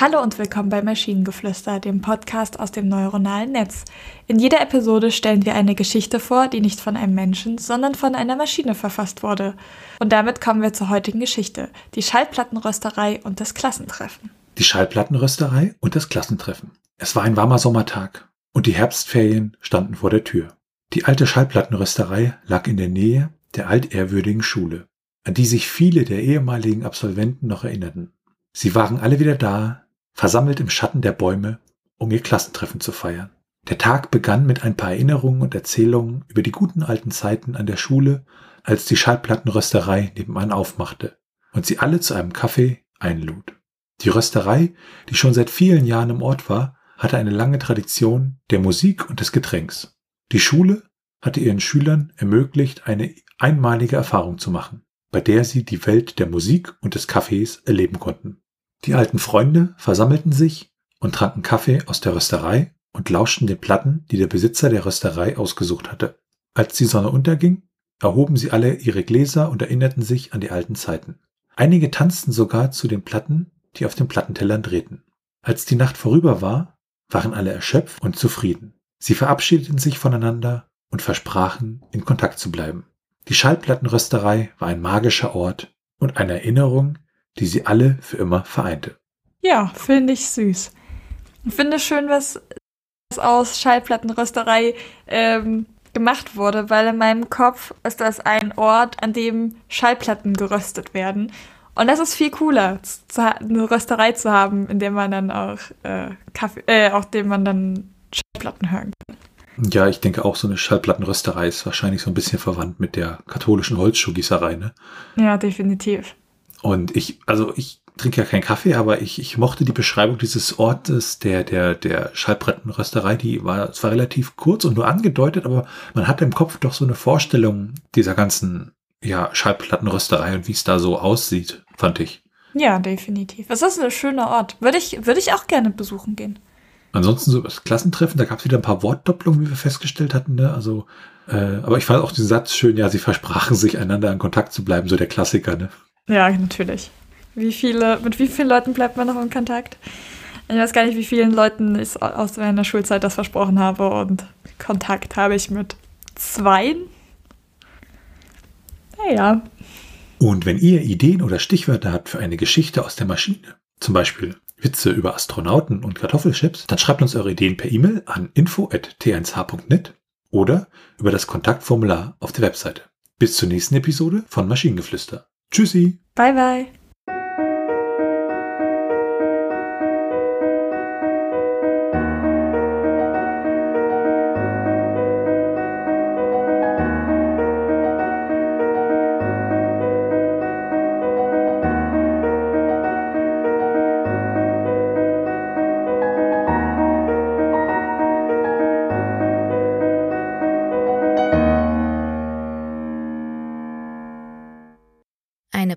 Hallo und willkommen bei Maschinengeflüster, dem Podcast aus dem neuronalen Netz. In jeder Episode stellen wir eine Geschichte vor, die nicht von einem Menschen, sondern von einer Maschine verfasst wurde. Und damit kommen wir zur heutigen Geschichte, die Schallplattenrösterei und das Klassentreffen. Die Schallplattenrösterei und das Klassentreffen. Es war ein warmer Sommertag und die Herbstferien standen vor der Tür. Die alte Schallplattenrösterei lag in der Nähe der altehrwürdigen Schule, an die sich viele der ehemaligen Absolventen noch erinnerten. Sie waren alle wieder da, versammelt im Schatten der Bäume, um ihr Klassentreffen zu feiern. Der Tag begann mit ein paar Erinnerungen und Erzählungen über die guten alten Zeiten an der Schule, als die Schallplattenrösterei nebenan aufmachte und sie alle zu einem Kaffee einlud. Die Rösterei, die schon seit vielen Jahren im Ort war, hatte eine lange Tradition der Musik und des Getränks. Die Schule hatte ihren Schülern ermöglicht, eine einmalige Erfahrung zu machen, bei der sie die Welt der Musik und des Kaffees erleben konnten. Die alten Freunde versammelten sich und tranken Kaffee aus der Rösterei und lauschten den Platten, die der Besitzer der Rösterei ausgesucht hatte. Als die Sonne unterging, erhoben sie alle ihre Gläser und erinnerten sich an die alten Zeiten. Einige tanzten sogar zu den Platten, die auf den Plattentellern drehten. Als die Nacht vorüber war, waren alle erschöpft und zufrieden. Sie verabschiedeten sich voneinander und versprachen, in Kontakt zu bleiben. Die Schallplattenrösterei war ein magischer Ort und eine Erinnerung, die sie alle für immer vereinte. Ja, finde ich süß. Ich finde schön, was aus Schallplattenrösterei ähm, gemacht wurde, weil in meinem Kopf ist das ein Ort, an dem Schallplatten geröstet werden. Und das ist viel cooler, eine Rösterei zu haben, in der man dann auch äh, Kaffee, äh, auf dem man dann Schallplatten hören kann. Ja, ich denke auch, so eine Schallplattenrösterei ist wahrscheinlich so ein bisschen verwandt mit der katholischen Holzschuhgießerei, ne? Ja, definitiv. Und ich, also ich trinke ja keinen Kaffee, aber ich, ich mochte die Beschreibung dieses Ortes, der, der, der Schallplattenrösterei, die war zwar relativ kurz und nur angedeutet, aber man hatte im Kopf doch so eine Vorstellung dieser ganzen, ja, Schallplattenrösterei und wie es da so aussieht, fand ich. Ja, definitiv. Es ist ein schöner Ort. Würde ich, würde ich auch gerne besuchen gehen. Ansonsten so das Klassentreffen, da gab es wieder ein paar Wortdopplungen, wie wir festgestellt hatten. Ne? Also, äh, aber ich fand auch den Satz schön, ja, sie versprachen sich, einander in Kontakt zu bleiben, so der Klassiker, ne? Ja, natürlich. Wie viele, mit wie vielen Leuten bleibt man noch in Kontakt? Ich weiß gar nicht, wie vielen Leuten ich aus meiner Schulzeit das versprochen habe und Kontakt habe ich mit zwei. Naja. Und wenn ihr Ideen oder Stichwörter habt für eine Geschichte aus der Maschine, zum Beispiel Witze über Astronauten und Kartoffelchips, dann schreibt uns eure Ideen per E-Mail an info.t1h.net oder über das Kontaktformular auf der Webseite. Bis zur nächsten Episode von Maschinengeflüster. Tschüssi. Bye bye.